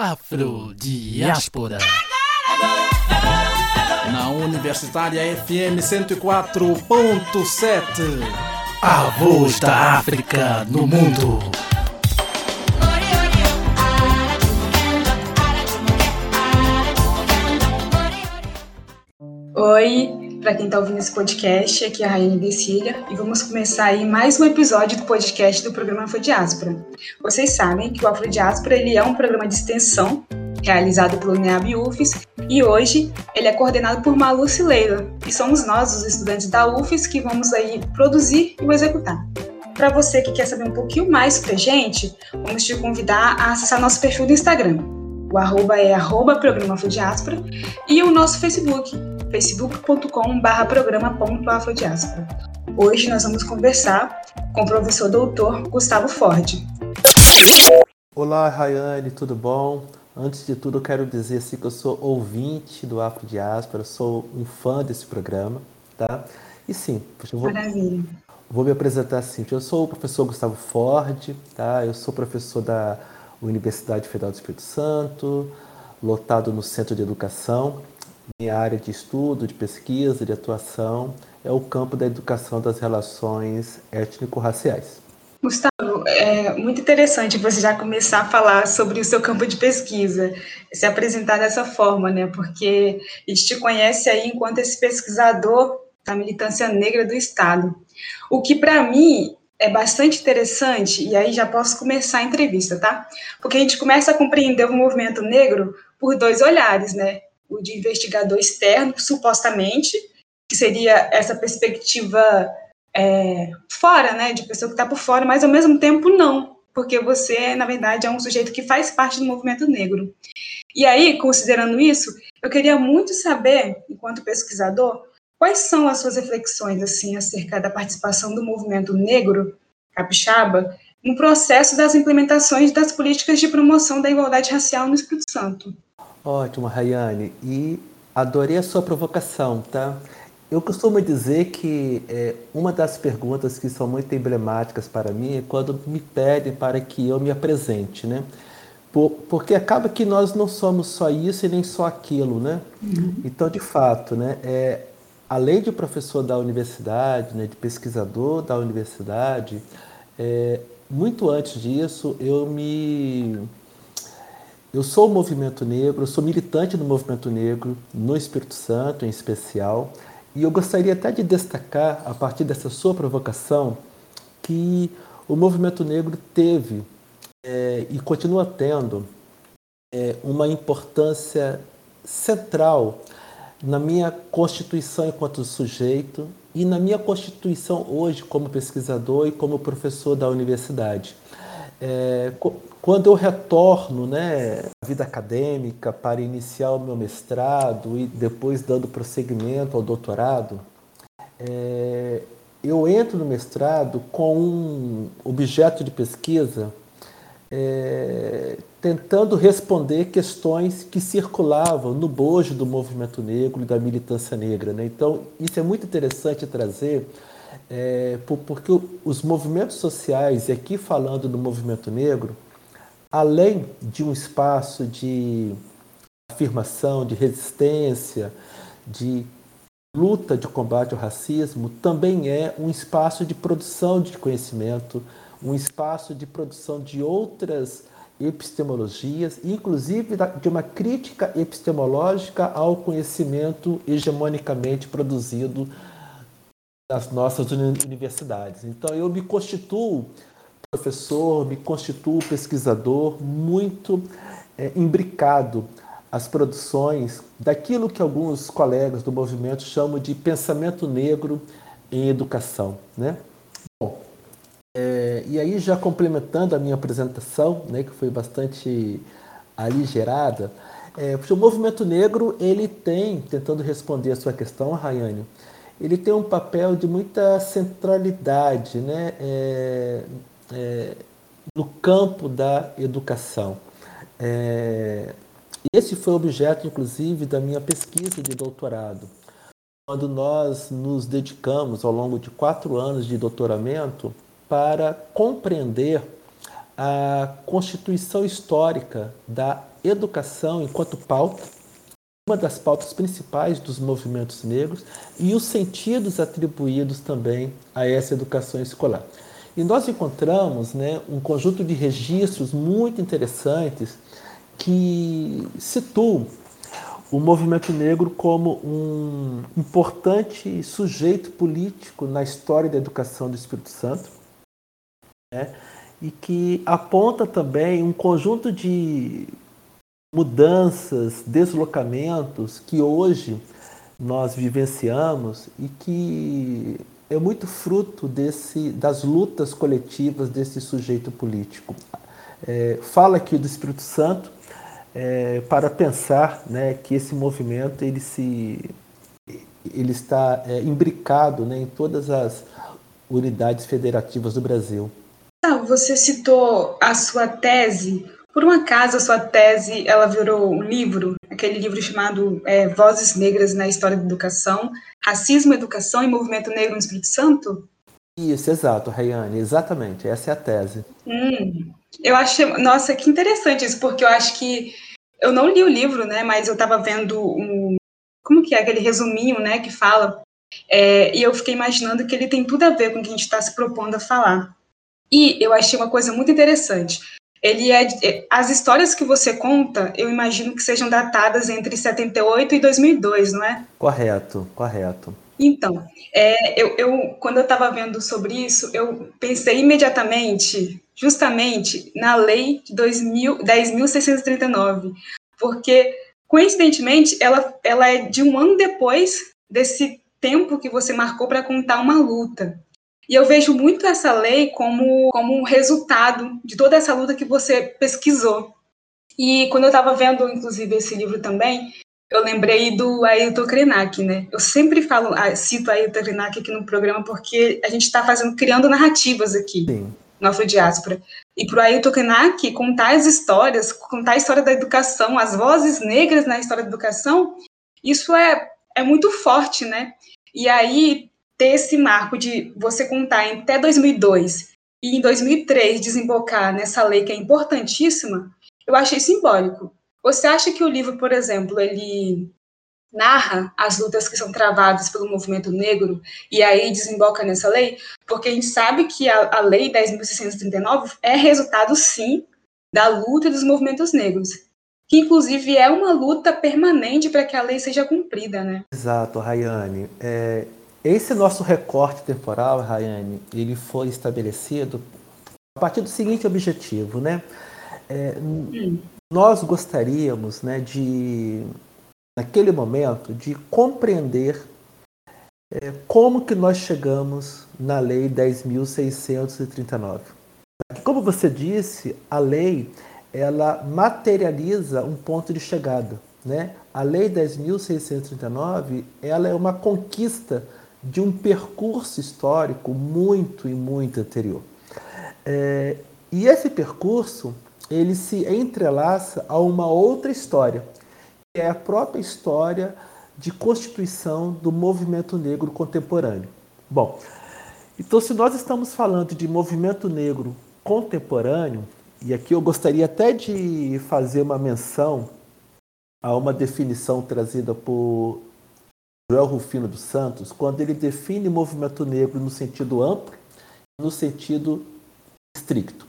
Afrodiáspora. Na Universitária FM 104.7. A voz da África no mundo. Oi, para quem está ouvindo esse podcast, aqui é a Rainha Decília e vamos começar aí mais um episódio do podcast do programa Afrodiáspora. Vocês sabem que o Afrodiáspora ele é um programa de extensão realizado pelo NEAB UFES e hoje ele é coordenado por Malu Leila e somos nós, os estudantes da UFES, que vamos aí produzir e executar. Para você que quer saber um pouquinho mais sobre a gente, vamos te convidar a acessar nosso perfil do Instagram. O arroba é arroba programa Afrodiáspora e o nosso Facebook, facebook.com.br programa.afrodiáspora. Hoje nós vamos conversar com o professor doutor Gustavo Ford. Olá, Rayane, tudo bom? Antes de tudo, eu quero dizer assim, que eu sou ouvinte do Afrodiáspora, sou um fã desse programa, tá? E sim, eu vou, Maravilha. vou me apresentar assim. Eu sou o professor Gustavo Ford, tá? Eu sou professor da Universidade Federal do Espírito Santo, lotado no Centro de Educação minha área de estudo, de pesquisa, de atuação é o campo da educação das relações étnico-raciais. Gustavo, é muito interessante você já começar a falar sobre o seu campo de pesquisa, se apresentar dessa forma, né? Porque a gente te conhece aí enquanto esse pesquisador da militância negra do Estado. O que, para mim, é bastante interessante, e aí já posso começar a entrevista, tá? Porque a gente começa a compreender o movimento negro por dois olhares, né? O de investigador externo, supostamente, que seria essa perspectiva é, fora, né, de pessoa que está por fora, mas ao mesmo tempo não, porque você, na verdade, é um sujeito que faz parte do movimento negro. E aí, considerando isso, eu queria muito saber, enquanto pesquisador, quais são as suas reflexões assim acerca da participação do movimento negro capixaba no processo das implementações das políticas de promoção da igualdade racial no Espírito Santo. Ótimo, Rayane. E adorei a sua provocação, tá? Eu costumo dizer que é, uma das perguntas que são muito emblemáticas para mim é quando me pedem para que eu me apresente, né? Por, porque acaba que nós não somos só isso e nem só aquilo, né? Uhum. Então, de fato, né? É, além de professor da universidade, né, de pesquisador da universidade, é, muito antes disso eu me eu sou o movimento negro, eu sou militante do movimento negro no Espírito Santo, em especial, e eu gostaria até de destacar, a partir dessa sua provocação, que o movimento negro teve é, e continua tendo é, uma importância central na minha constituição enquanto sujeito e na minha constituição hoje como pesquisador e como professor da universidade. É, quando eu retorno né, à vida acadêmica para iniciar o meu mestrado e depois dando prosseguimento ao doutorado, é, eu entro no mestrado com um objeto de pesquisa é, tentando responder questões que circulavam no bojo do movimento negro e da militância negra. Né? Então, isso é muito interessante trazer é, porque os movimentos sociais, e aqui falando do movimento negro, além de um espaço de afirmação, de resistência, de luta de combate ao racismo, também é um espaço de produção de conhecimento, um espaço de produção de outras epistemologias, inclusive de uma crítica epistemológica ao conhecimento hegemonicamente produzido das nossas universidades. Então eu me constituo professor, me constituo pesquisador muito é, imbricado às produções daquilo que alguns colegas do movimento chamam de pensamento negro em educação, né? Bom, é, e aí já complementando a minha apresentação, né, que foi bastante aligerada, é, o movimento negro ele tem, tentando responder a sua questão, Rayane, ele tem um papel de muita centralidade né, é, é, no campo da educação. É, esse foi objeto, inclusive, da minha pesquisa de doutorado. Quando nós nos dedicamos, ao longo de quatro anos de doutoramento, para compreender a constituição histórica da educação enquanto pauta, uma das pautas principais dos movimentos negros, e os sentidos atribuídos também a essa educação escolar. E nós encontramos né, um conjunto de registros muito interessantes que situam o movimento negro como um importante sujeito político na história da educação do Espírito Santo, né? e que aponta também um conjunto de mudanças, deslocamentos que hoje nós vivenciamos e que é muito fruto desse, das lutas coletivas desse sujeito político. É, fala aqui do Espírito Santo é, para pensar né, que esse movimento ele se ele está é, imbricado né, em todas as unidades federativas do Brasil. Você citou a sua tese. Por um acaso a sua tese ela virou um livro, aquele livro chamado é, Vozes Negras na História da Educação, Racismo, Educação e Movimento Negro no Espírito Santo? Isso, exato, Rayane, exatamente, essa é a tese. Hum, eu achei, nossa, que interessante isso, porque eu acho que eu não li o livro, né, mas eu estava vendo um, como que é aquele resuminho, né, que fala, é, e eu fiquei imaginando que ele tem tudo a ver com o que a gente está se propondo a falar. E eu achei uma coisa muito interessante. Ele é, é as histórias que você conta, eu imagino que sejam datadas entre 78 e 2002, não é? Correto, correto. Então, é, eu, eu, quando eu estava vendo sobre isso, eu pensei imediatamente, justamente, na lei de 10.639, porque, coincidentemente, ela, ela é de um ano depois desse tempo que você marcou para contar uma luta. E eu vejo muito essa lei como, como um resultado de toda essa luta que você pesquisou. E quando eu estava vendo, inclusive, esse livro também, eu lembrei do Ailton Krenak, né? Eu sempre falo, ah, cito Ailton Krenak aqui no programa porque a gente está fazendo, criando narrativas aqui Sim. no Afrodiáspora. E para o Ailton Krenak contar as histórias, contar a história da educação, as vozes negras na história da educação, isso é, é muito forte, né? E aí, ter esse marco de você contar até 2002 e em 2003 desembocar nessa lei que é importantíssima, eu achei simbólico. Você acha que o livro, por exemplo, ele narra as lutas que são travadas pelo movimento negro e aí desemboca nessa lei? Porque a gente sabe que a, a Lei 10.639 é resultado, sim, da luta dos movimentos negros, que inclusive é uma luta permanente para que a lei seja cumprida, né? Exato, Rayane. É, esse nosso recorte temporal, Rayane, ele foi estabelecido a partir do seguinte objetivo, né? É, nós gostaríamos, né, de naquele momento, de compreender é, como que nós chegamos na Lei 10.639. Como você disse, a lei ela materializa um ponto de chegada, né? A Lei 10.639 ela é uma conquista de um percurso histórico muito e muito anterior. É, e esse percurso ele se entrelaça a uma outra história, que é a própria história de constituição do movimento negro contemporâneo. Bom, então se nós estamos falando de movimento negro contemporâneo, e aqui eu gostaria até de fazer uma menção a uma definição trazida por Joel Rufino dos Santos, quando ele define movimento negro no sentido amplo e no sentido estricto.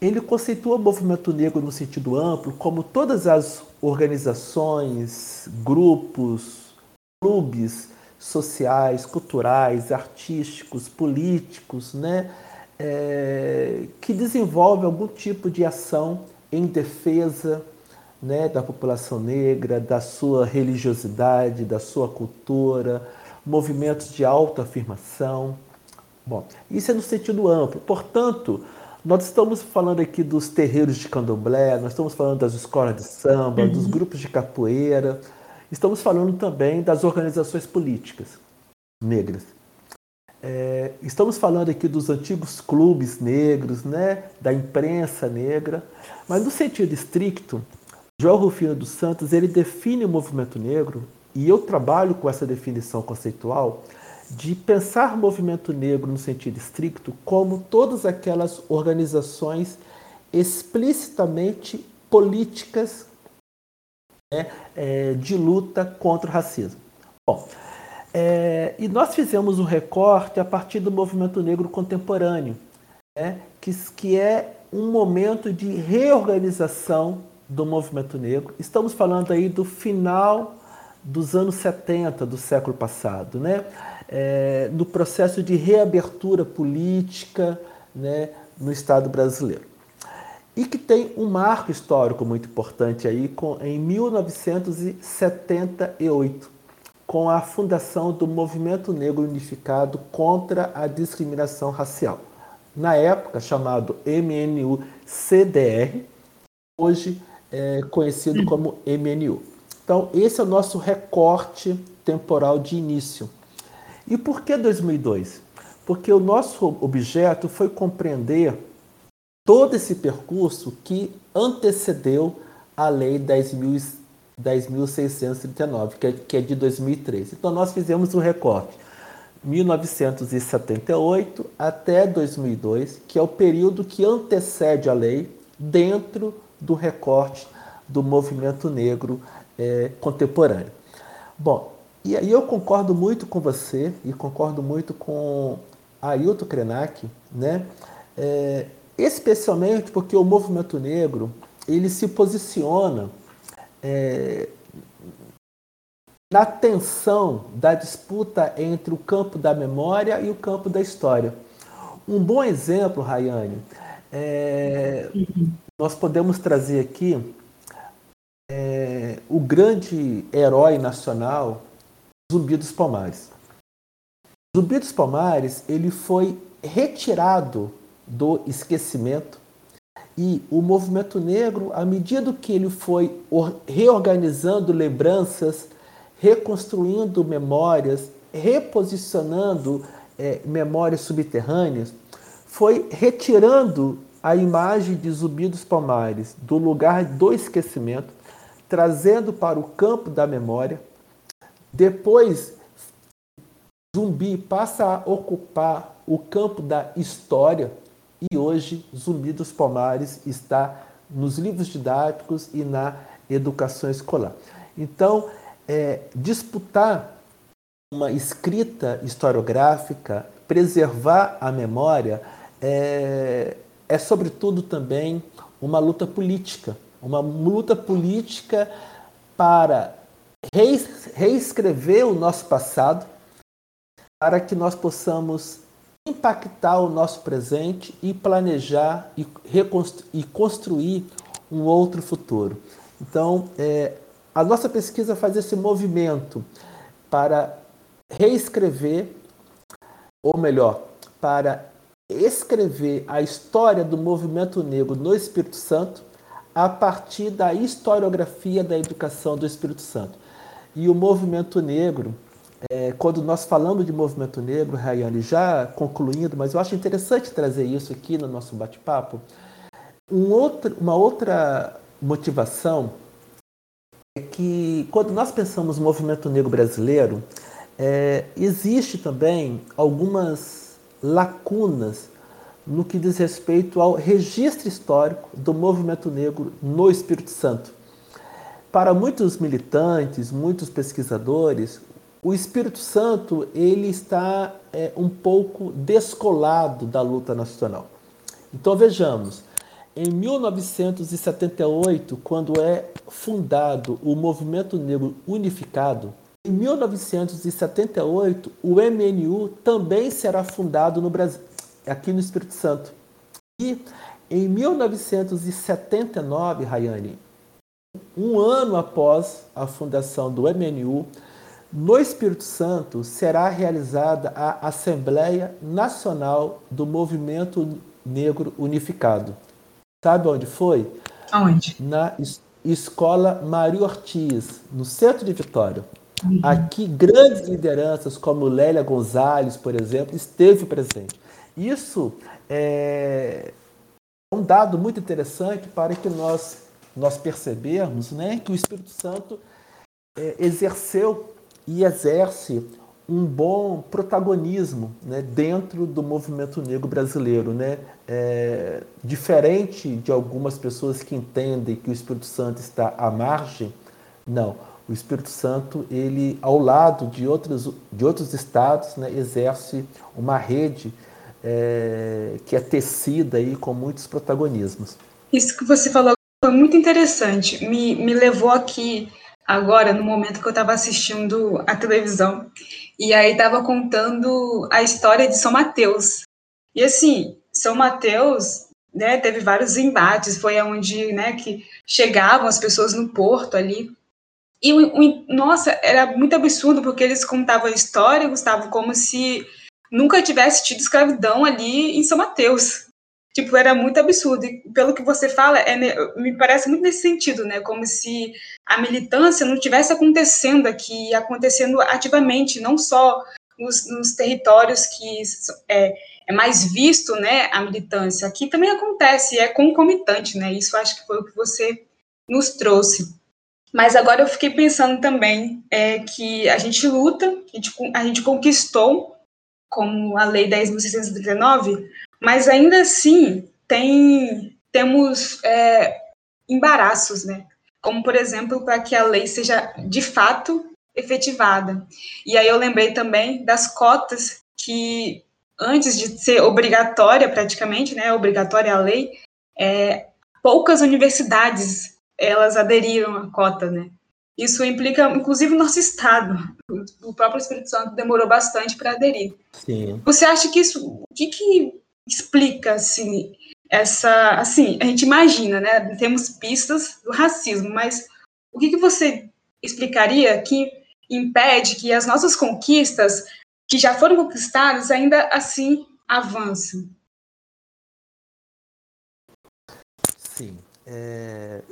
Ele conceitua o movimento negro no sentido amplo como todas as organizações, grupos, clubes sociais, culturais, artísticos, políticos, né, é, que desenvolvem algum tipo de ação em defesa né, da população negra, da sua religiosidade, da sua cultura, movimentos de autoafirmação. Bom, isso é no sentido amplo. Portanto, nós estamos falando aqui dos terreiros de candomblé, nós estamos falando das escolas de samba, uhum. dos grupos de capoeira, estamos falando também das organizações políticas negras. É, estamos falando aqui dos antigos clubes negros, né, da imprensa negra, mas no sentido estricto, João Rufino dos Santos ele define o movimento negro, e eu trabalho com essa definição conceitual, de pensar movimento negro no sentido estricto como todas aquelas organizações explicitamente políticas né, é, de luta contra o racismo. Bom, é, e nós fizemos um recorte a partir do movimento negro contemporâneo, né, que, que é um momento de reorganização do movimento negro. Estamos falando aí do final dos anos 70 do século passado, né? É, no processo de reabertura política né, no Estado brasileiro. E que tem um marco histórico muito importante aí com, em 1978, com a fundação do Movimento Negro Unificado contra a Discriminação Racial. Na época chamado MNU-CDR, hoje é conhecido como MNU. Então, esse é o nosso recorte temporal de início. E por que 2002? Porque o nosso objeto foi compreender todo esse percurso que antecedeu a Lei 10.639, que, é, que é de 2003. Então, nós fizemos um recorte 1978 até 2002, que é o período que antecede a lei dentro do recorte do movimento negro é, contemporâneo. Bom, e aí eu concordo muito com você e concordo muito com Ailton Krenak, né? É, especialmente porque o movimento negro ele se posiciona é, na tensão da disputa entre o campo da memória e o campo da história. Um bom exemplo, Rayane, é, nós podemos trazer aqui é, o grande herói nacional, Zumbi dos Palmares. Zumbi dos Palmares ele foi retirado do esquecimento e o movimento negro, à medida que ele foi reorganizando lembranças, reconstruindo memórias, reposicionando é, memórias subterrâneas, foi retirando a imagem de Zumbi dos Palmares do lugar do esquecimento, trazendo para o campo da memória. Depois, Zumbi passa a ocupar o campo da história e hoje Zumbi dos Palmares está nos livros didáticos e na educação escolar. Então, é, disputar uma escrita historiográfica, preservar a memória, é, é sobretudo também uma luta política, uma luta política para reescrever o nosso passado, para que nós possamos impactar o nosso presente e planejar e, e construir um outro futuro. Então, é, a nossa pesquisa faz esse movimento para reescrever, ou melhor, para escrever a história do movimento negro no Espírito Santo a partir da historiografia da educação do Espírito Santo. E o movimento negro, é, quando nós falamos de movimento negro, Rayane, já concluindo, mas eu acho interessante trazer isso aqui no nosso bate-papo, um outro, uma outra motivação é que quando nós pensamos no movimento negro brasileiro, é, existe também algumas lacunas no que diz respeito ao registro histórico do movimento negro no Espírito Santo. Para muitos militantes, muitos pesquisadores, o Espírito Santo ele está é, um pouco descolado da luta nacional. Então vejamos, em 1978, quando é fundado o Movimento Negro Unificado, em 1978 o MNU também será fundado no Brasil, aqui no Espírito Santo. E em 1979, Rayane, um ano após a fundação do MNU, no Espírito Santo será realizada a Assembleia Nacional do Movimento Negro Unificado. Sabe onde foi? Onde? Na es Escola Mário Ortiz, no centro de Vitória. Uhum. Aqui, grandes lideranças como Lélia Gonzalez, por exemplo, esteve presente. Isso é um dado muito interessante para que nós, nós percebermos né, que o Espírito Santo é, exerceu e exerce um bom protagonismo né, dentro do movimento negro brasileiro. Né? É, diferente de algumas pessoas que entendem que o Espírito Santo está à margem, não. O Espírito Santo, ele, ao lado de outros, de outros estados, né, exerce uma rede é, que é tecida aí com muitos protagonismos. Isso que você falou foi muito interessante. Me, me levou aqui agora, no momento que eu estava assistindo a televisão, e aí estava contando a história de São Mateus. E assim, São Mateus né, teve vários embates, foi onde né, que chegavam as pessoas no porto ali. E, o, nossa, era muito absurdo, porque eles contavam a história, Gustavo, como se nunca tivesse tido escravidão ali em São Mateus. Tipo, era muito absurdo. E pelo que você fala, é, me parece muito nesse sentido, né? Como se a militância não estivesse acontecendo aqui, acontecendo ativamente, não só nos, nos territórios que é, é, mais visto, né, a militância. Aqui também acontece, é concomitante, né? Isso acho que foi o que você nos trouxe. Mas agora eu fiquei pensando também é, que a gente luta, a gente, a gente conquistou, como a Lei 10.639, mas ainda assim tem temos é, embaraços, né? Como, por exemplo, para que a lei seja de fato efetivada. E aí eu lembrei também das cotas que, antes de ser obrigatória praticamente, né, obrigatória a lei, é, poucas universidades elas aderiram à cota, né? Isso implica, inclusive, o nosso Estado. O próprio Espírito Santo demorou bastante para aderir. Sim. Você acha que isso. O que, que explica assim essa assim a gente imagina né temos pistas do racismo mas o que, que você explicaria que impede que as nossas conquistas que já foram conquistadas ainda assim avancem sim é,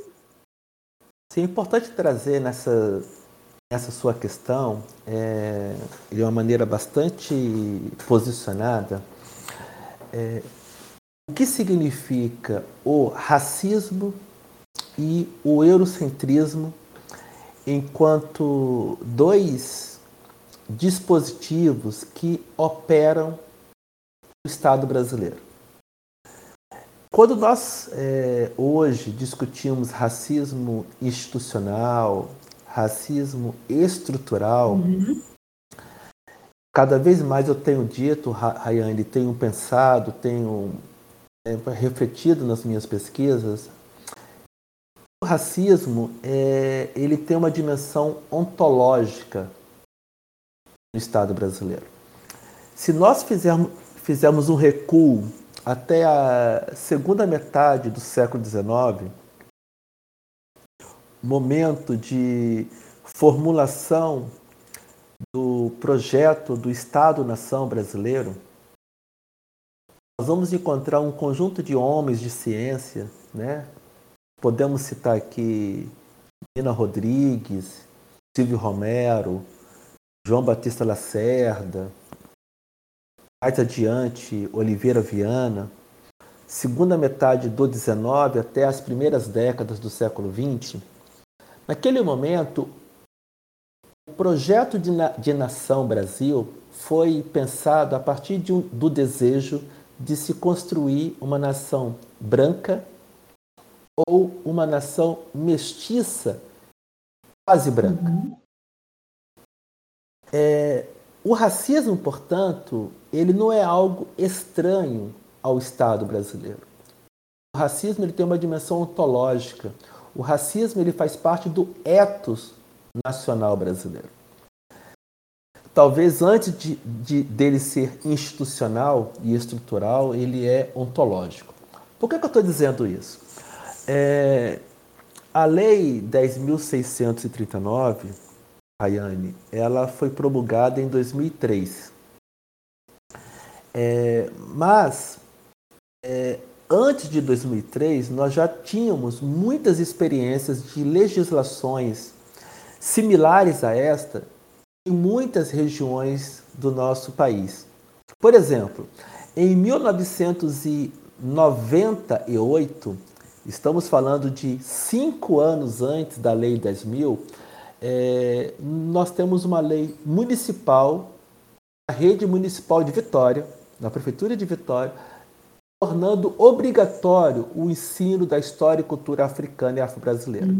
sim, é importante trazer nessa essa sua questão é, de uma maneira bastante posicionada é, o que significa o racismo e o eurocentrismo enquanto dois dispositivos que operam no Estado brasileiro. Quando nós é, hoje discutimos racismo institucional, racismo estrutural, uhum. Cada vez mais eu tenho dito, Rayane, tenho pensado, tenho é, refletido nas minhas pesquisas, o racismo é, ele tem uma dimensão ontológica no Estado brasileiro. Se nós fizermos, fizermos um recuo até a segunda metade do século XIX, momento de formulação do projeto do Estado-nação brasileiro, nós vamos encontrar um conjunto de homens de ciência, né? Podemos citar aqui Nina Rodrigues, Silvio Romero, João Batista Lacerda, mais adiante Oliveira Viana, segunda metade do 19 até as primeiras décadas do século 20. Naquele momento, o projeto de, na, de nação Brasil foi pensado a partir de um, do desejo de se construir uma nação branca ou uma nação mestiça, quase branca. Uhum. É, o racismo, portanto, ele não é algo estranho ao Estado brasileiro. O racismo ele tem uma dimensão ontológica. O racismo ele faz parte do ethos nacional brasileiro. Talvez antes de, de, dele ser institucional e estrutural, ele é ontológico. Por que, que eu estou dizendo isso? É, a Lei 10.639, Rayane, ela foi promulgada em 2003. É, mas, é, antes de 2003, nós já tínhamos muitas experiências de legislações similares a esta em muitas regiões do nosso país. Por exemplo, em 1998, estamos falando de cinco anos antes da Lei 10.000, é, nós temos uma lei municipal na rede municipal de Vitória, na prefeitura de Vitória, tornando obrigatório o ensino da história e cultura africana e afro-brasileira.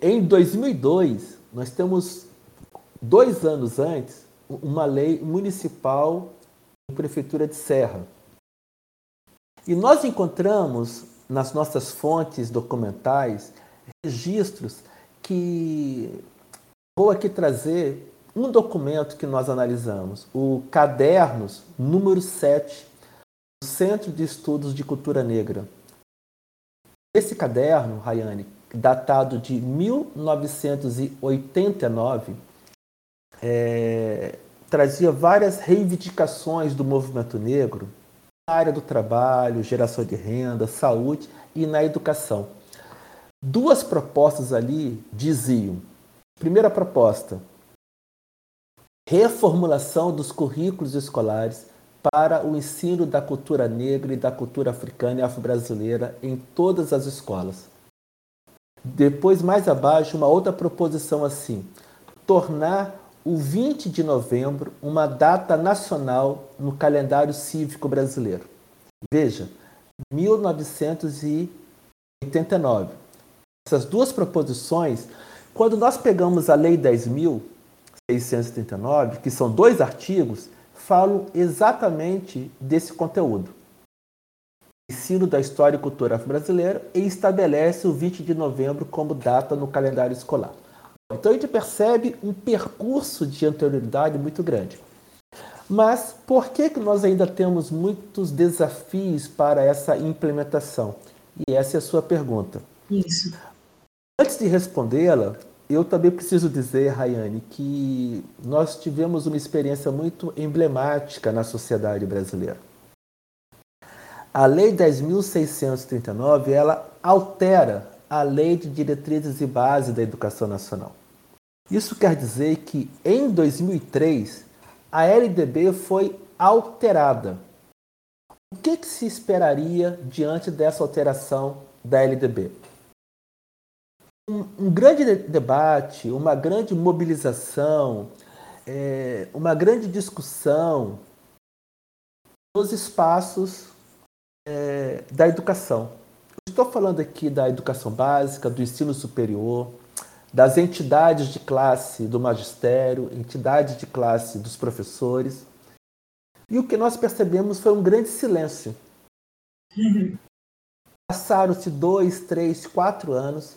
Em 2002, nós temos dois anos antes uma lei municipal em prefeitura de Serra. E nós encontramos nas nossas fontes documentais registros que vou aqui trazer um documento que nós analisamos, o Cadernos número 7 do Centro de Estudos de Cultura Negra. Esse caderno, Rayane, datado de 1989, é, trazia várias reivindicações do movimento negro na área do trabalho, geração de renda, saúde e na educação. Duas propostas ali diziam: primeira proposta, reformulação dos currículos escolares para o ensino da cultura negra e da cultura africana e afro-brasileira em todas as escolas. Depois, mais abaixo, uma outra proposição assim: tornar o 20 de novembro uma data nacional no calendário cívico brasileiro. Veja, 1989. Essas duas proposições, quando nós pegamos a Lei 10.639, que são dois artigos, falam exatamente desse conteúdo. Ensino da história e cultura brasileira e estabelece o 20 de novembro como data no calendário escolar. Então a gente percebe um percurso de anterioridade muito grande. Mas por que, que nós ainda temos muitos desafios para essa implementação? E essa é a sua pergunta. Isso. Antes de respondê-la, eu também preciso dizer, Rayane, que nós tivemos uma experiência muito emblemática na sociedade brasileira. A Lei 10.639, ela altera a Lei de Diretrizes e Base da Educação Nacional. Isso quer dizer que em 2003 a LDB foi alterada. O que, que se esperaria diante dessa alteração da LDB? Um, um grande debate, uma grande mobilização, é, uma grande discussão nos espaços é, da educação estou falando aqui da educação básica, do ensino superior, das entidades de classe do magistério, entidades de classe dos professores. E o que nós percebemos foi um grande silêncio. Passaram-se dois, três, quatro anos.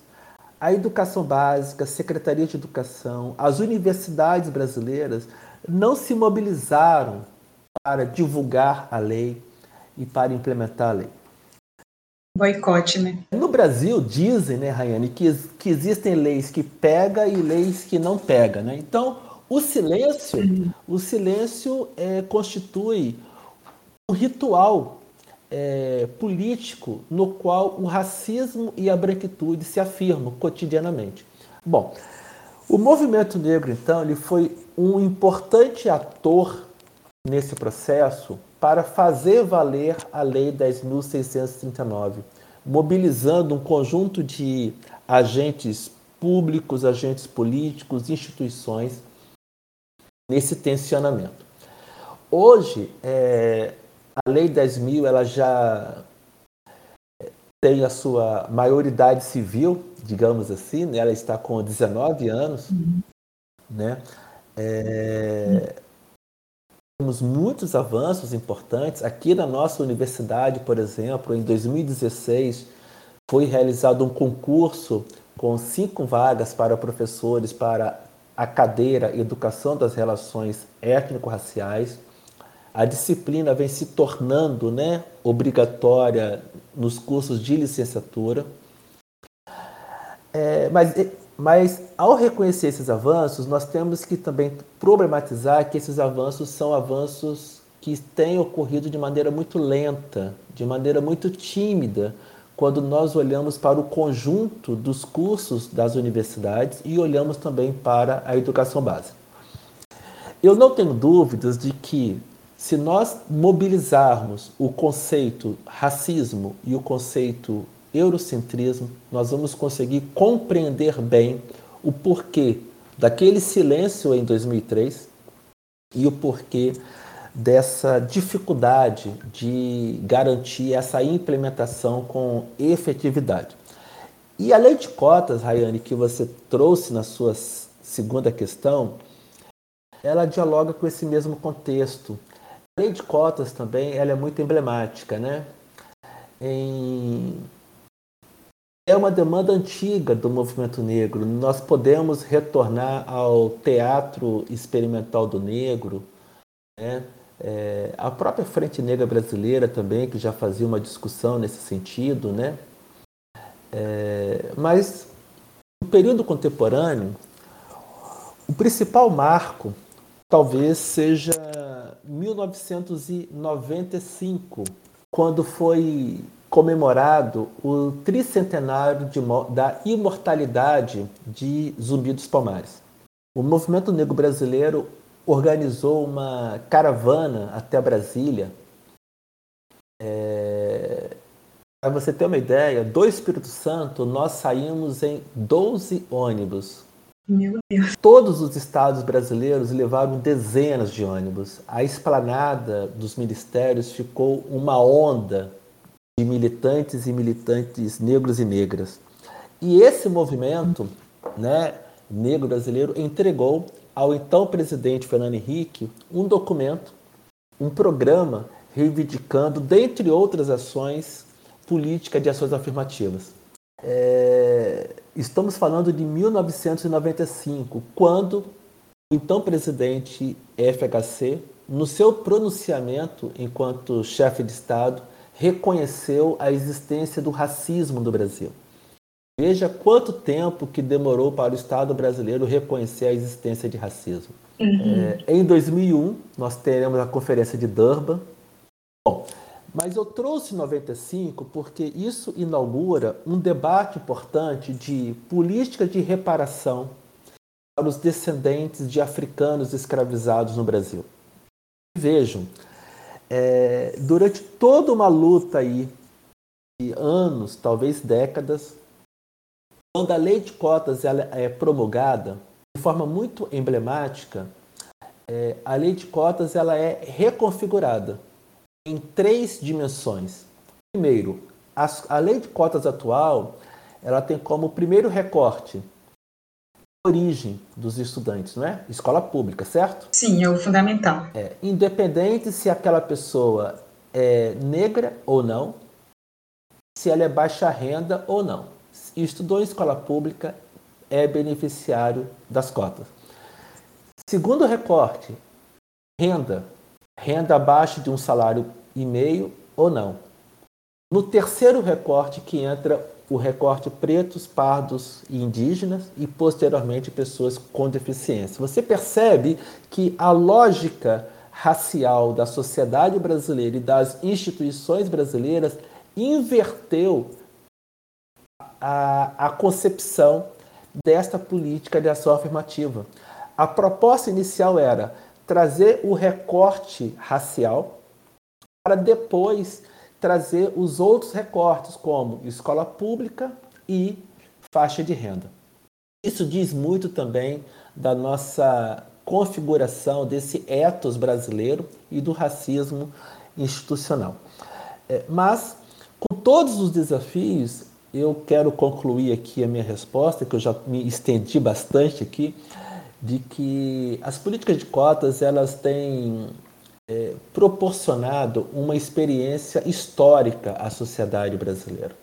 A educação básica, a Secretaria de Educação, as universidades brasileiras não se mobilizaram para divulgar a lei e para implementar a lei. Boicote, né? No Brasil, dizem, né, Rayane, que, que existem leis que pega e leis que não pega, né? Então, o silêncio, uhum. o silêncio é, constitui um ritual é, político no qual o racismo e a branquitude se afirmam cotidianamente. Bom, o movimento negro, então, ele foi um importante ator nesse processo para fazer valer a Lei 10.639, mobilizando um conjunto de agentes públicos, agentes políticos, instituições nesse tensionamento. Hoje, é, a Lei 10.000 ela já tem a sua maioridade civil, digamos assim, né? ela está com 19 anos, uhum. né? É, temos muitos avanços importantes. Aqui na nossa universidade, por exemplo, em 2016, foi realizado um concurso com cinco vagas para professores para a cadeira Educação das Relações Étnico-Raciais. A disciplina vem se tornando né, obrigatória nos cursos de licenciatura. É, mas mas, ao reconhecer esses avanços, nós temos que também problematizar que esses avanços são avanços que têm ocorrido de maneira muito lenta, de maneira muito tímida, quando nós olhamos para o conjunto dos cursos das universidades e olhamos também para a educação básica. Eu não tenho dúvidas de que, se nós mobilizarmos o conceito racismo e o conceito eurocentrismo, nós vamos conseguir compreender bem o porquê daquele silêncio em 2003 e o porquê dessa dificuldade de garantir essa implementação com efetividade. E a lei de cotas, Rayane, que você trouxe na sua segunda questão, ela dialoga com esse mesmo contexto. Lei de cotas também ela é muito emblemática, né? Em... É uma demanda antiga do movimento negro. Nós podemos retornar ao teatro experimental do negro, né? É, a própria Frente Negra Brasileira também, que já fazia uma discussão nesse sentido, né? É, mas no período contemporâneo, o principal marco talvez seja 1995, quando foi comemorado o tricentenário de, da imortalidade de Zumbi dos Palmares. O movimento negro brasileiro organizou uma caravana até Brasília. É... Para você ter uma ideia, do Espírito Santo nós saímos em 12 ônibus. Meu Deus. Todos os estados brasileiros levaram dezenas de ônibus. A esplanada dos ministérios ficou uma onda de militantes e militantes negros e negras. E esse movimento, né, negro brasileiro entregou ao então presidente Fernando Henrique um documento, um programa reivindicando, dentre outras ações, política de ações afirmativas. É, estamos falando de 1995, quando o então presidente FHC, no seu pronunciamento enquanto chefe de Estado, reconheceu a existência do racismo no Brasil. Veja quanto tempo que demorou para o Estado brasileiro reconhecer a existência de racismo. Uhum. É, em 2001, nós teremos a Conferência de Durban. Mas eu trouxe 95 porque isso inaugura um debate importante de política de reparação para os descendentes de africanos escravizados no Brasil. Vejam, é, durante toda uma luta aí de anos, talvez décadas, quando a lei de cotas ela é promulgada, de forma muito emblemática, é, a lei de cotas ela é reconfigurada em três dimensões. Primeiro, a, a lei de cotas atual ela tem como primeiro recorte a origem dos estudantes, não é? Escola pública, certo? Sim, é o fundamental. É, independente se aquela pessoa é negra ou não, se ela é baixa renda ou não estudou em escola pública é beneficiário das cotas. Segundo recorte, renda. Renda abaixo de um salário e meio ou não. No terceiro recorte que entra o recorte pretos, pardos e indígenas e posteriormente pessoas com deficiência. Você percebe que a lógica racial da sociedade brasileira e das instituições brasileiras inverteu a, a concepção desta política de ação afirmativa. A proposta inicial era trazer o recorte racial para depois trazer os outros recortes, como escola pública e faixa de renda. Isso diz muito também da nossa configuração desse ethos brasileiro e do racismo institucional. É, mas, com todos os desafios, eu quero concluir aqui a minha resposta, que eu já me estendi bastante aqui, de que as políticas de cotas elas têm é, proporcionado uma experiência histórica à sociedade brasileira.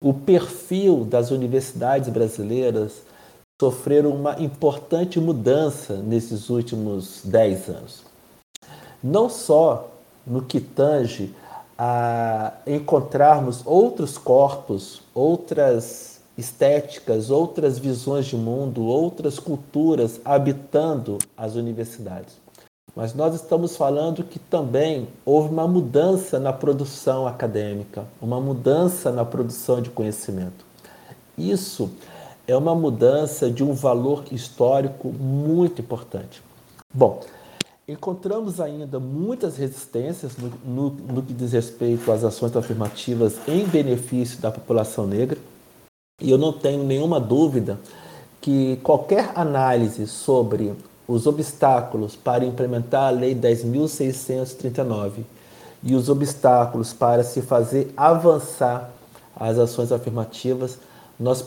O perfil das universidades brasileiras sofreram uma importante mudança nesses últimos dez anos. Não só no que tange a encontrarmos outros corpos, outras estéticas, outras visões de mundo, outras culturas habitando as universidades. Mas nós estamos falando que também houve uma mudança na produção acadêmica, uma mudança na produção de conhecimento. Isso é uma mudança de um valor histórico muito importante. Bom, encontramos ainda muitas resistências no, no, no, que diz respeito às ações afirmativas em benefício da população negra, e eu não tenho nenhuma dúvida que qualquer análise sobre os obstáculos para implementar a Lei 10.639 e os obstáculos para se fazer avançar as ações afirmativas, nós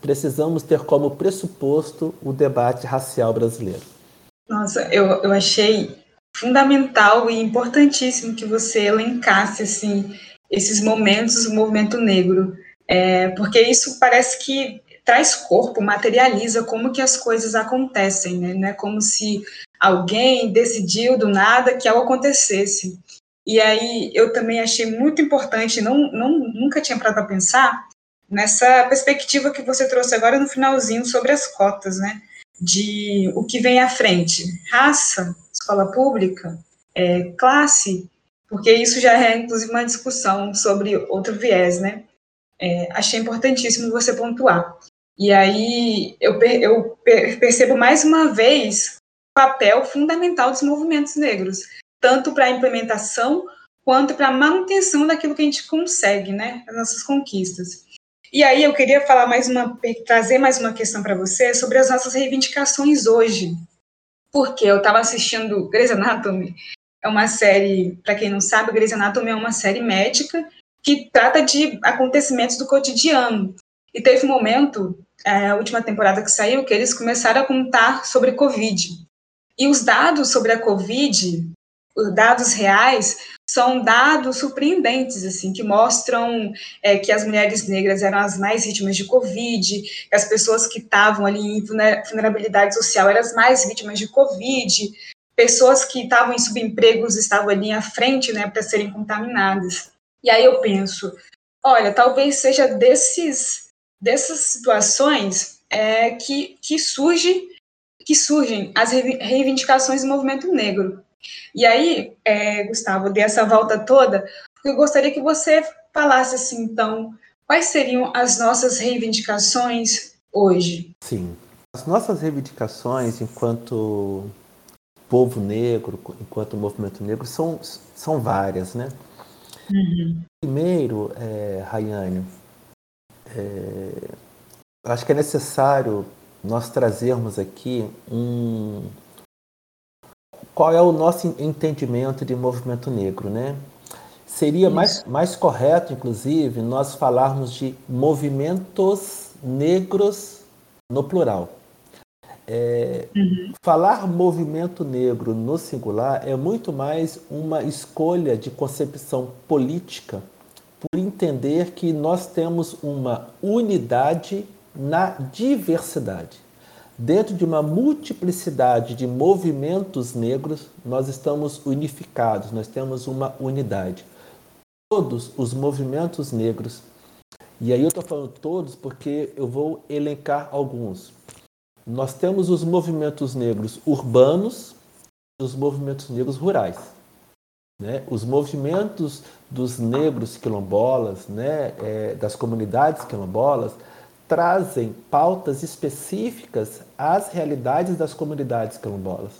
precisamos ter como pressuposto o debate racial brasileiro. Nossa, eu, eu achei fundamental e importantíssimo que você elencasse assim esses momentos do movimento negro, é, porque isso parece que traz corpo, materializa como que as coisas acontecem, né? Não é como se alguém decidiu do nada que algo acontecesse. E aí eu também achei muito importante, não, não nunca tinha parado para pensar nessa perspectiva que você trouxe agora no finalzinho sobre as cotas, né? De o que vem à frente, raça, escola pública, é, classe, porque isso já é inclusive uma discussão sobre outro viés, né? É, achei importantíssimo você pontuar. E aí eu, eu percebo mais uma vez o papel fundamental dos movimentos negros, tanto para a implementação quanto para a manutenção daquilo que a gente consegue, né, as nossas conquistas. E aí eu queria falar mais uma, trazer mais uma questão para você sobre as nossas reivindicações hoje, porque eu estava assistindo Grey's Anatomy, é uma série, para quem não sabe, Grey's Anatomy é uma série médica que trata de acontecimentos do cotidiano. E teve um momento, é, a última temporada que saiu, que eles começaram a contar sobre Covid. E os dados sobre a Covid, os dados reais, são dados surpreendentes, assim, que mostram é, que as mulheres negras eram as mais vítimas de Covid, que as pessoas que estavam ali em vulnerabilidade social eram as mais vítimas de Covid, pessoas que estavam em subempregos estavam ali à frente, né, para serem contaminadas. E aí eu penso, olha, talvez seja desses dessas situações é, que, que, surge, que surgem as reivindicações do movimento negro. E aí, é, Gustavo, dessa volta toda, eu gostaria que você falasse assim, então, quais seriam as nossas reivindicações hoje? Sim, as nossas reivindicações enquanto povo negro, enquanto movimento negro, são, são várias, né? Uhum. Primeiro, é, Rayane, é, acho que é necessário nós trazermos aqui um qual é o nosso entendimento de movimento negro, né? Seria mais, mais correto, inclusive, nós falarmos de movimentos negros no plural. É, uhum. Falar movimento negro no singular é muito mais uma escolha de concepção política por entender que nós temos uma unidade na diversidade. Dentro de uma multiplicidade de movimentos negros, nós estamos unificados, nós temos uma unidade. Todos os movimentos negros, e aí eu estou falando todos porque eu vou elencar alguns. Nós temos os movimentos negros urbanos e os movimentos negros rurais. Né? Os movimentos dos negros quilombolas, né, é, das comunidades quilombolas, trazem pautas específicas às realidades das comunidades quilombolas.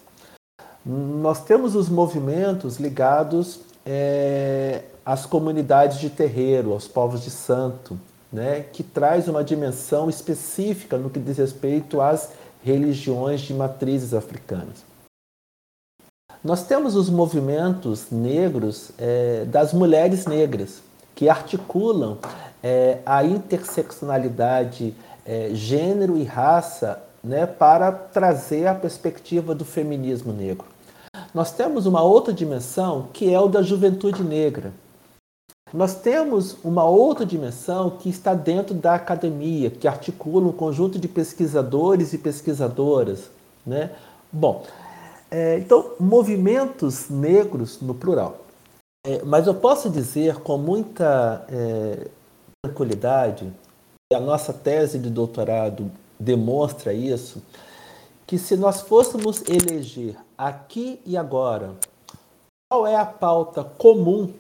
Nós temos os movimentos ligados é, às comunidades de terreiro, aos povos de santo, né, que traz uma dimensão específica no que diz respeito às religiões de matrizes africanas. Nós temos os movimentos negros é, das mulheres negras, que articulam é, a interseccionalidade é, gênero e raça né, para trazer a perspectiva do feminismo negro. Nós temos uma outra dimensão que é o da juventude negra. Nós temos uma outra dimensão que está dentro da academia, que articula um conjunto de pesquisadores e pesquisadoras. Né? Bom, é, então, movimentos negros no plural. É, mas eu posso dizer com muita é, tranquilidade, e a nossa tese de doutorado demonstra isso, que se nós fôssemos eleger aqui e agora qual é a pauta comum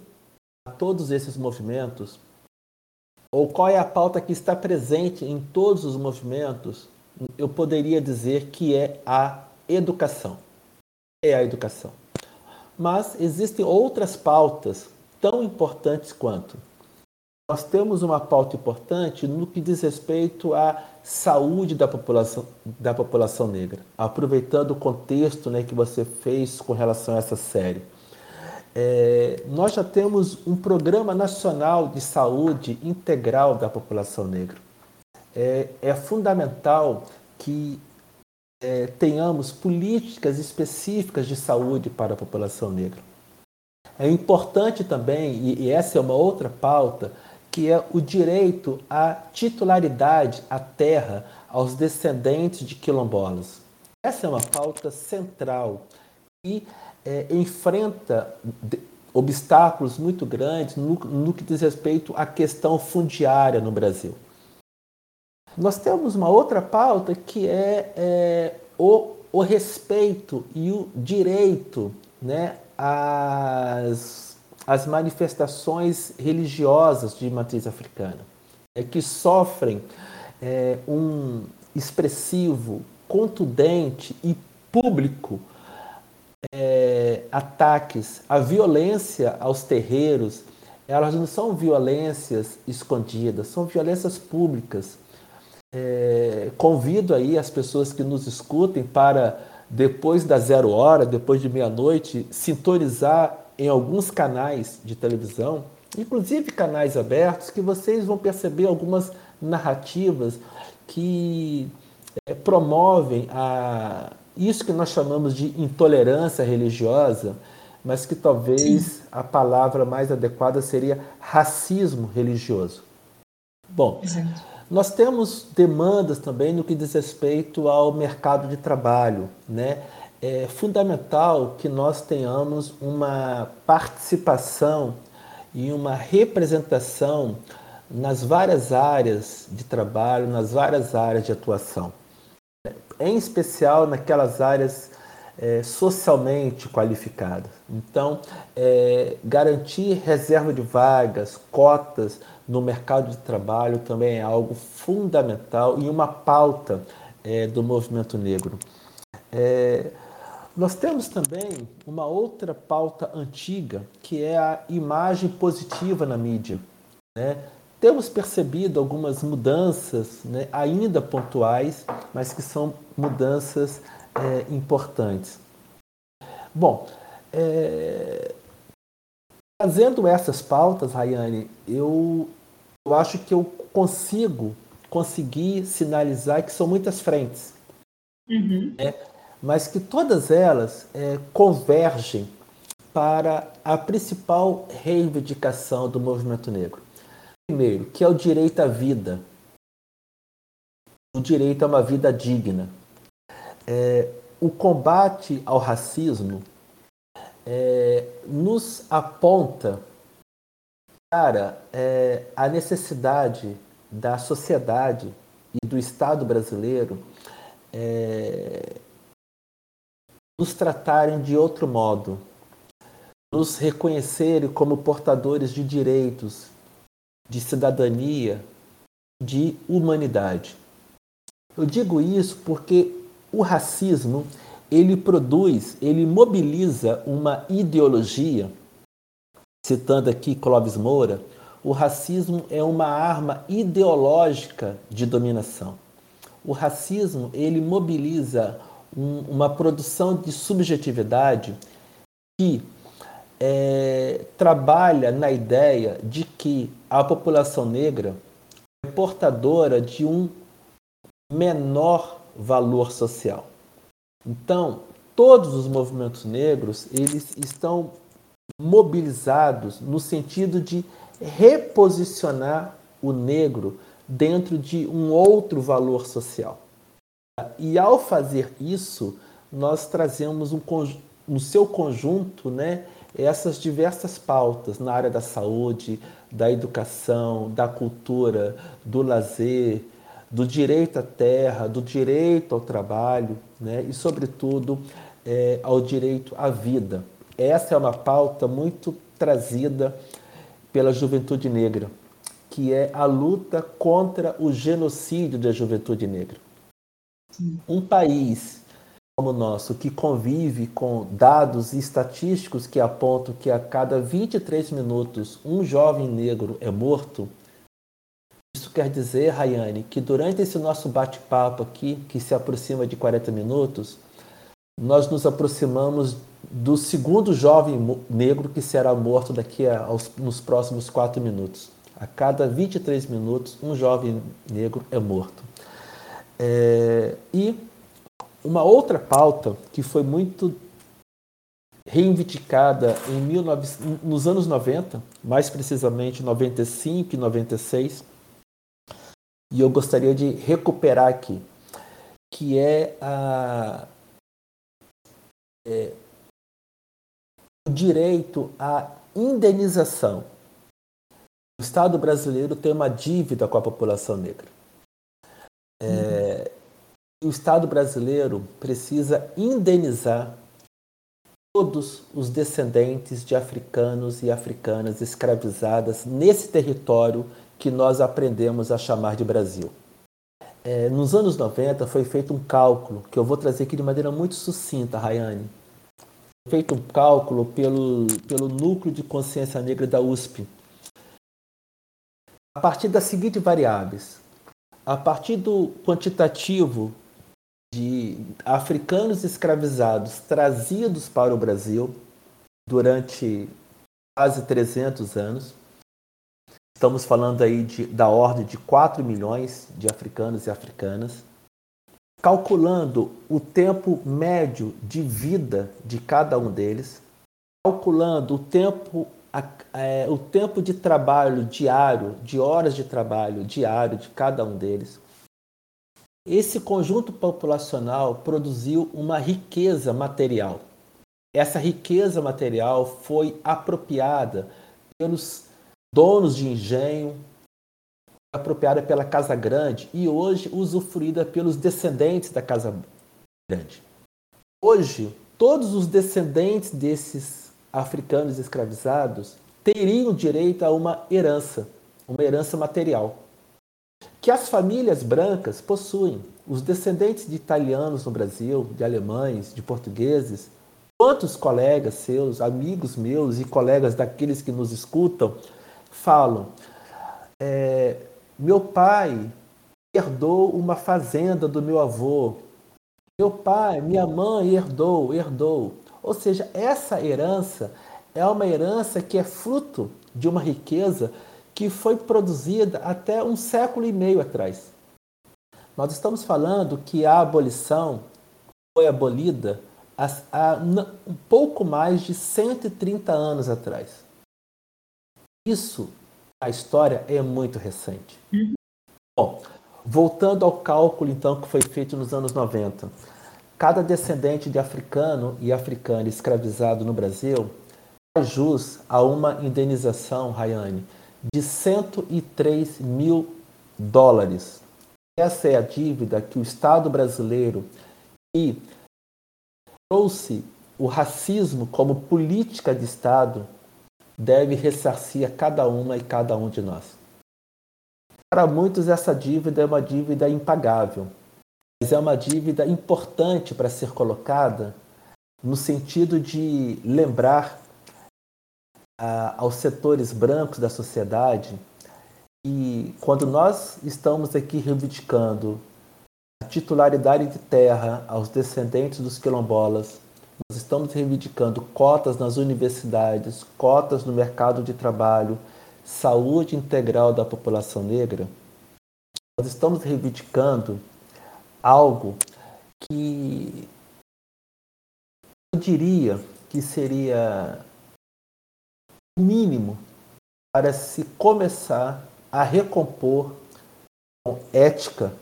todos esses movimentos, ou qual é a pauta que está presente em todos os movimentos, eu poderia dizer que é a educação é a educação. Mas existem outras pautas tão importantes quanto. nós temos uma pauta importante no que diz respeito à saúde da população, da população negra, aproveitando o contexto né, que você fez com relação a essa série. É, nós já temos um programa nacional de saúde integral da população negra. É, é fundamental que é, tenhamos políticas específicas de saúde para a população negra. É importante também, e, e essa é uma outra pauta, que é o direito à titularidade à terra aos descendentes de quilombolas. Essa é uma pauta central e é, enfrenta obstáculos muito grandes no, no que diz respeito à questão fundiária no Brasil. Nós temos uma outra pauta que é, é o, o, respeito e o direito né, às, às manifestações religiosas de matriz africana, é, que sofrem é, um expressivo, contundente e público é, ataques, a violência aos terreiros, elas não são violências escondidas, são violências públicas. É, convido aí as pessoas que nos escutem para, depois da zero hora, depois de meia-noite, sintonizar em alguns canais de televisão, inclusive canais abertos, que vocês vão perceber algumas narrativas que é, promovem a, isso que nós chamamos de intolerância religiosa, mas que talvez a palavra mais adequada seria racismo religioso. Bom, Exato. nós temos demandas também no que diz respeito ao mercado de trabalho, né? É fundamental que nós tenhamos uma participação e uma representação nas várias áreas de trabalho, nas várias áreas de atuação em especial naquelas áreas é, socialmente qualificadas. Então, é, garantir reserva de vagas, cotas no mercado de trabalho também é algo fundamental e uma pauta é, do movimento negro. É, nós temos também uma outra pauta antiga, que é a imagem positiva na mídia. Né? Temos percebido algumas mudanças, né, ainda pontuais, mas que são mudanças é, importantes. Bom, é, fazendo essas pautas, Rayane, eu, eu acho que eu consigo conseguir sinalizar que são muitas frentes, uhum. né, mas que todas elas é, convergem para a principal reivindicação do movimento negro primeiro, que é o direito à vida. O direito a uma vida digna. É, o combate ao racismo é, nos aponta para é, a necessidade da sociedade e do Estado brasileiro é, nos tratarem de outro modo, nos reconhecerem como portadores de direitos, de cidadania, de humanidade. Eu digo isso porque o racismo ele produz, ele mobiliza uma ideologia. Citando aqui Clóvis Moura, o racismo é uma arma ideológica de dominação. O racismo ele mobiliza um, uma produção de subjetividade que é, trabalha na ideia de que a população negra é portadora de um menor valor social. Então, todos os movimentos negros eles estão mobilizados no sentido de reposicionar o negro dentro de um outro valor social. E ao fazer isso, nós trazemos um, no seu conjunto, né, essas diversas pautas na área da saúde, da educação, da cultura, do lazer, do direito à terra, do direito ao trabalho né? e, sobretudo, é, ao direito à vida. Essa é uma pauta muito trazida pela juventude negra, que é a luta contra o genocídio da juventude negra. Um país como o nosso, que convive com dados estatísticos que apontam que a cada 23 minutos um jovem negro é morto, quer dizer, Rayane, que durante esse nosso bate-papo aqui, que se aproxima de 40 minutos, nós nos aproximamos do segundo jovem negro que será morto daqui a, aos, nos próximos quatro minutos. A cada 23 minutos, um jovem negro é morto. É, e uma outra pauta que foi muito reivindicada em 19, nos anos 90, mais precisamente 95 e 96, e eu gostaria de recuperar aqui, que é a é, o direito à indenização. O Estado brasileiro tem uma dívida com a população negra. É, uhum. O Estado brasileiro precisa indenizar todos os descendentes de africanos e africanas escravizadas nesse território que nós aprendemos a chamar de Brasil. É, nos anos 90 foi feito um cálculo que eu vou trazer aqui de maneira muito sucinta, Rayane. Feito um cálculo pelo, pelo Núcleo de Consciência Negra da USP. A partir das seguintes variáveis. A partir do quantitativo de africanos escravizados trazidos para o Brasil durante quase 300 anos. Estamos falando aí de, da ordem de 4 milhões de africanos e africanas. Calculando o tempo médio de vida de cada um deles, calculando o tempo, é, o tempo de trabalho diário, de horas de trabalho diário de cada um deles, esse conjunto populacional produziu uma riqueza material. Essa riqueza material foi apropriada pelos donos de engenho, apropriada pela Casa Grande e hoje usufruída pelos descendentes da Casa Grande. Hoje, todos os descendentes desses africanos escravizados teriam direito a uma herança, uma herança material que as famílias brancas possuem. Os descendentes de italianos no Brasil, de alemães, de portugueses, quantos colegas seus, amigos meus e colegas daqueles que nos escutam falam: é, meu pai herdou uma fazenda do meu avô, meu pai, minha mãe herdou, herdou. Ou seja, essa herança é uma herança que é fruto de uma riqueza que foi produzida até um século e meio atrás. Nós estamos falando que a abolição foi abolida há, um pouco mais de 130 anos atrás. Isso, a história é muito recente. Uhum. Bom, voltando ao cálculo então que foi feito nos anos 90. Cada descendente de africano e africana escravizado no Brasil faz jus a uma indenização, Rayane, de 103 mil dólares. Essa é a dívida que o Estado brasileiro, que trouxe o racismo como política de Estado, deve ressarcir a cada uma e cada um de nós. Para muitos, essa dívida é uma dívida impagável, mas é uma dívida importante para ser colocada no sentido de lembrar aos setores brancos da sociedade. E quando nós estamos aqui reivindicando a titularidade de terra aos descendentes dos quilombolas, nós estamos reivindicando cotas nas universidades, cotas no mercado de trabalho, saúde integral da população negra, nós estamos reivindicando algo que eu diria que seria mínimo para se começar a recompor com ética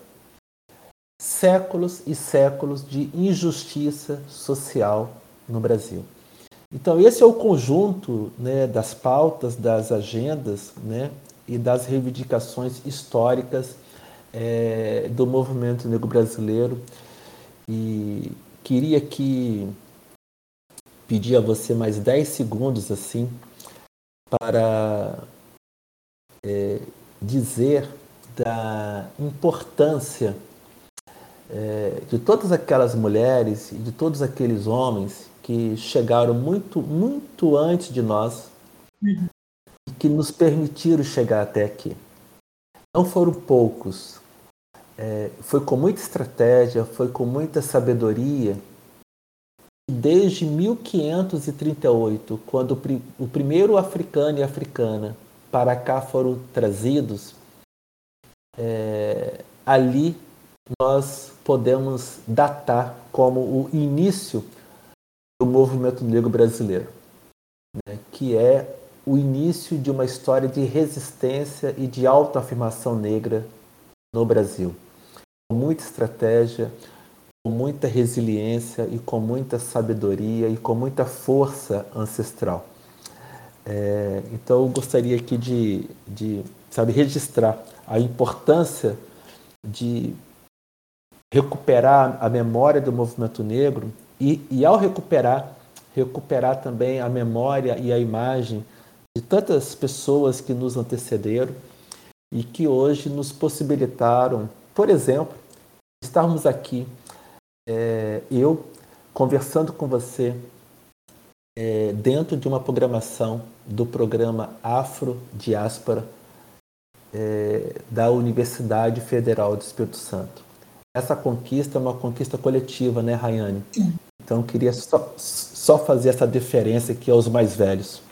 séculos e séculos de injustiça social no Brasil. Então, esse é o conjunto né, das pautas, das agendas né, e das reivindicações históricas é, do movimento negro brasileiro. E queria aqui pedir a você mais 10 segundos assim para é, dizer da importância é, de todas aquelas mulheres e de todos aqueles homens que chegaram muito, muito antes de nós uhum. e que nos permitiram chegar até aqui. não foram poucos. É, foi com muita estratégia, foi com muita sabedoria. Desde 1538, quando o primeiro africano e africana para cá foram trazidos, é, ali nós podemos datar como o início do movimento negro brasileiro, né, que é o início de uma história de resistência e de autoafirmação negra no Brasil. Com muita estratégia, com muita resiliência e com muita sabedoria e com muita força ancestral. É, então eu gostaria aqui de, de sabe, registrar a importância de recuperar a memória do movimento negro e, e ao recuperar, recuperar também a memória e a imagem de tantas pessoas que nos antecederam e que hoje nos possibilitaram, por exemplo, estarmos aqui, é, eu conversando com você é, dentro de uma programação do programa Afro Diáspora é, da Universidade Federal do Espírito Santo. Essa conquista é uma conquista coletiva, né, Rayane? Sim. Então, queria só, só fazer essa deferência aqui aos mais velhos.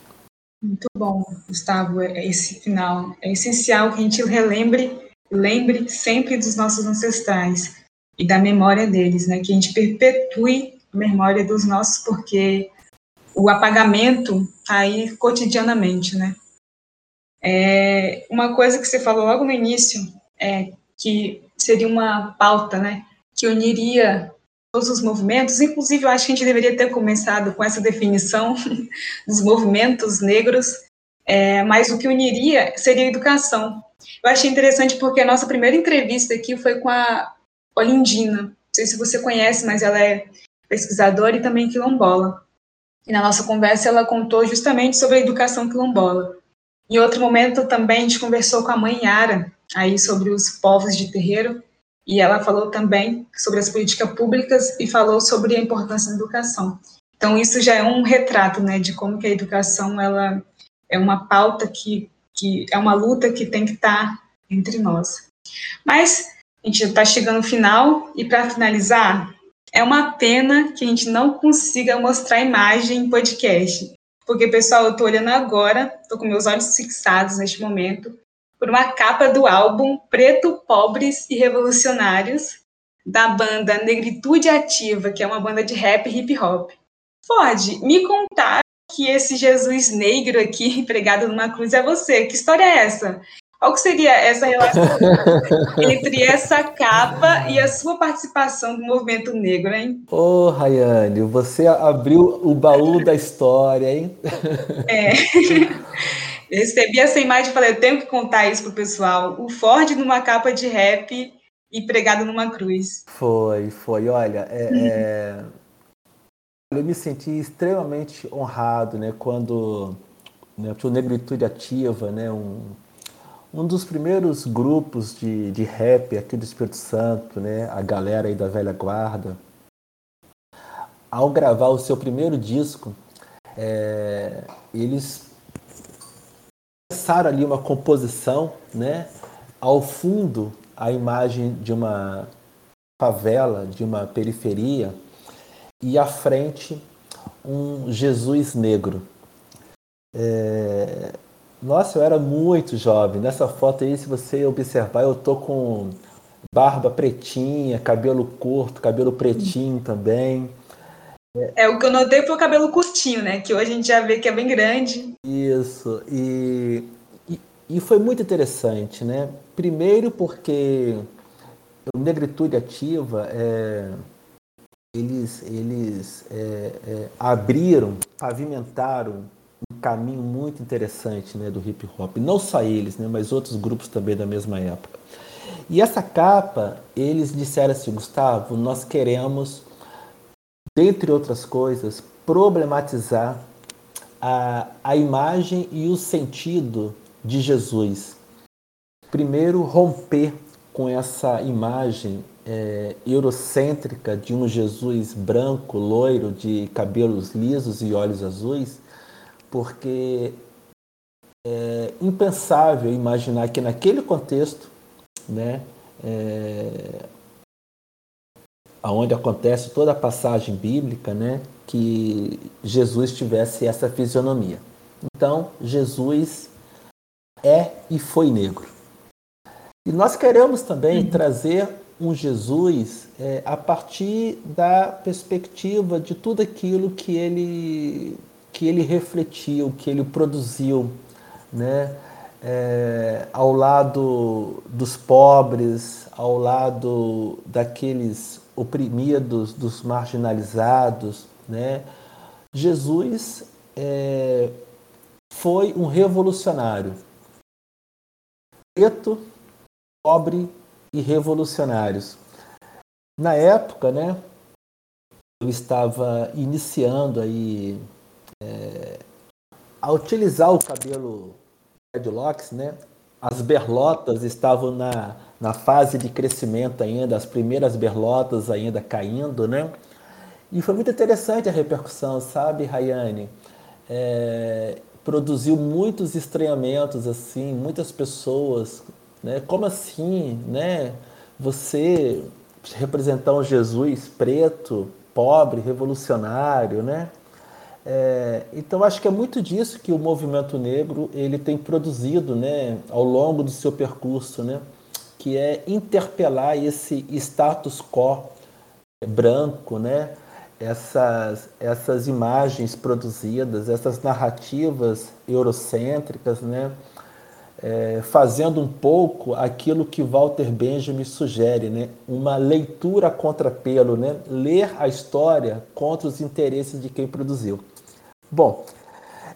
Muito bom, Gustavo. É, esse final é essencial que a gente relembre, lembre sempre dos nossos ancestrais e da memória deles, né? Que a gente perpetue a memória dos nossos, porque o apagamento está aí cotidianamente, né? É, uma coisa que você falou logo no início é que seria uma pauta, né? Que uniria todos os movimentos, inclusive eu acho que a gente deveria ter começado com essa definição dos movimentos negros, é, mas o que uniria seria a educação. Eu achei interessante porque a nossa primeira entrevista aqui foi com a Olindina, não sei se você conhece, mas ela é pesquisadora e também quilombola. E na nossa conversa ela contou justamente sobre a educação quilombola. Em outro momento também a gente conversou com a mãe Yara, aí sobre os povos de terreiro, e ela falou também sobre as políticas públicas e falou sobre a importância da educação. Então isso já é um retrato, né, de como que a educação ela é uma pauta que, que é uma luta que tem que estar entre nós. Mas a gente está chegando no final e para finalizar, é uma pena que a gente não consiga mostrar a imagem em podcast, porque pessoal, eu estou olhando agora, estou com meus olhos fixados neste momento por uma capa do álbum Preto, Pobres e Revolucionários, da banda Negritude Ativa, que é uma banda de rap e hip hop. Pode me contar que esse Jesus negro aqui, pregado numa cruz, é você. Que história é essa? Qual que seria essa relação entre essa capa e a sua participação no movimento negro, hein? Ô, oh, Rayane, você abriu o baú da história, hein? É. Eu recebi essa imagem e falei, eu tenho que contar isso pro pessoal. O Ford numa capa de rap e pregado numa cruz. Foi, foi. Olha, é, é... eu me senti extremamente honrado, né, quando né, o Negritude Ativa, né, um, um dos primeiros grupos de, de rap aqui do Espírito Santo, né, a galera aí da velha guarda, ao gravar o seu primeiro disco, é, eles começaram ali uma composição, né? Ao fundo, a imagem de uma favela, de uma periferia, e à frente, um Jesus negro. É... Nossa, eu era muito jovem. Nessa foto aí, se você observar, eu tô com barba pretinha, cabelo curto, cabelo pretinho também. É, o que eu notei foi o cabelo curtinho, né? Que hoje a gente já vê que é bem grande. Isso, e, e, e foi muito interessante, né? Primeiro porque o Negritude Ativa, é, eles, eles é, é, abriram, pavimentaram um caminho muito interessante né, do hip hop. Não só eles, né, mas outros grupos também da mesma época. E essa capa, eles disseram assim, Gustavo, nós queremos dentre outras coisas, problematizar a, a imagem e o sentido de Jesus. Primeiro, romper com essa imagem é, eurocêntrica de um Jesus branco, loiro, de cabelos lisos e olhos azuis, porque é impensável imaginar que naquele contexto, né, é, onde acontece toda a passagem bíblica, né, que Jesus tivesse essa fisionomia. Então, Jesus é e foi negro. E nós queremos também uhum. trazer um Jesus é, a partir da perspectiva de tudo aquilo que ele que ele refletiu, que ele produziu, né? É, ao lado dos pobres, ao lado daqueles oprimidos, dos marginalizados, né? Jesus é, foi um revolucionário, preto, pobre e revolucionários. Na época, né, eu estava iniciando aí é, a utilizar o cabelo dreadlocks, né? As berlotas estavam na, na fase de crescimento ainda, as primeiras berlotas ainda caindo, né? E foi muito interessante a repercussão, sabe, Rayane? É, produziu muitos estranhamentos, assim, muitas pessoas, né? Como assim, né? Você representar um Jesus preto, pobre, revolucionário, né? É, então acho que é muito disso que o movimento negro ele tem produzido, né, ao longo do seu percurso, né, que é interpelar esse status quo branco, né, essas essas imagens produzidas, essas narrativas eurocêntricas, né, é, fazendo um pouco aquilo que Walter Benjamin sugere, né? uma leitura contra pelo, né? ler a história contra os interesses de quem produziu. Bom,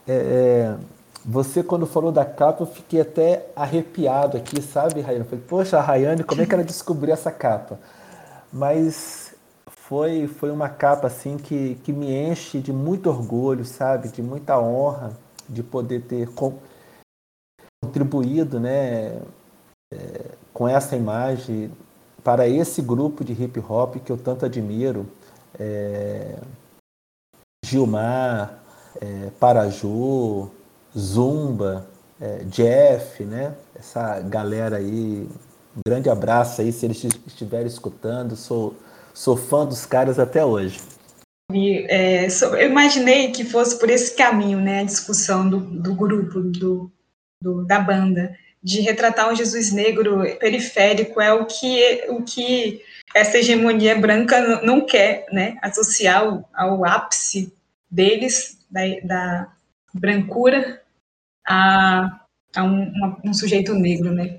é, é, você quando falou da capa, eu fiquei até arrepiado aqui, sabe, Rayane? Falei, poxa, a Rayane, como é que ela descobriu essa capa? Mas foi, foi uma capa assim que, que me enche de muito orgulho, sabe? De muita honra de poder ter contribuído né, é, com essa imagem para esse grupo de hip hop que eu tanto admiro. É, Gilmar, é, Paraju, Zumba, é, Jeff, né? Essa galera aí, um grande abraço aí se eles estiverem escutando. Sou, sou fã dos caras até hoje. É, eu imaginei que fosse por esse caminho, né? A discussão do, do grupo, do, do, da banda, de retratar um Jesus negro periférico é o que, o que essa hegemonia branca não quer, né? Associar ao, ao ápice deles da, da brancura a, a um, uma, um, sujeito negro, né?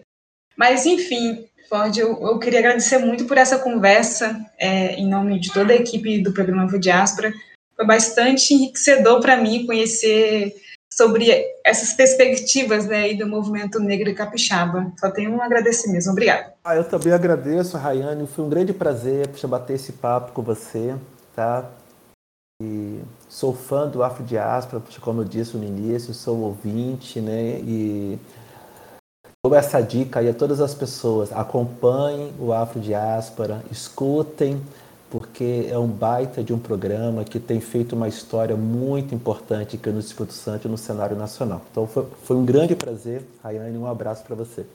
Mas, enfim, Ford, eu, eu queria agradecer muito por essa conversa, é, em nome de toda a equipe do programa Diáspora. Foi bastante enriquecedor para mim conhecer sobre essas perspectivas né, do movimento negro e capixaba. Só tenho um agradecimento. Obrigada. Ah, eu também agradeço, Rayane. Foi um grande prazer bater esse papo com você. Tá? E sou fã do Afrodiaspora, como eu disse no início, sou ouvinte, né? E dou essa dica aí a todas as pessoas: acompanhem o Afrodiaspora, escutem, porque é um baita de um programa que tem feito uma história muito importante aqui no Espírito Santo e no cenário nacional. Então foi, foi um grande prazer, Rayane, um abraço para você.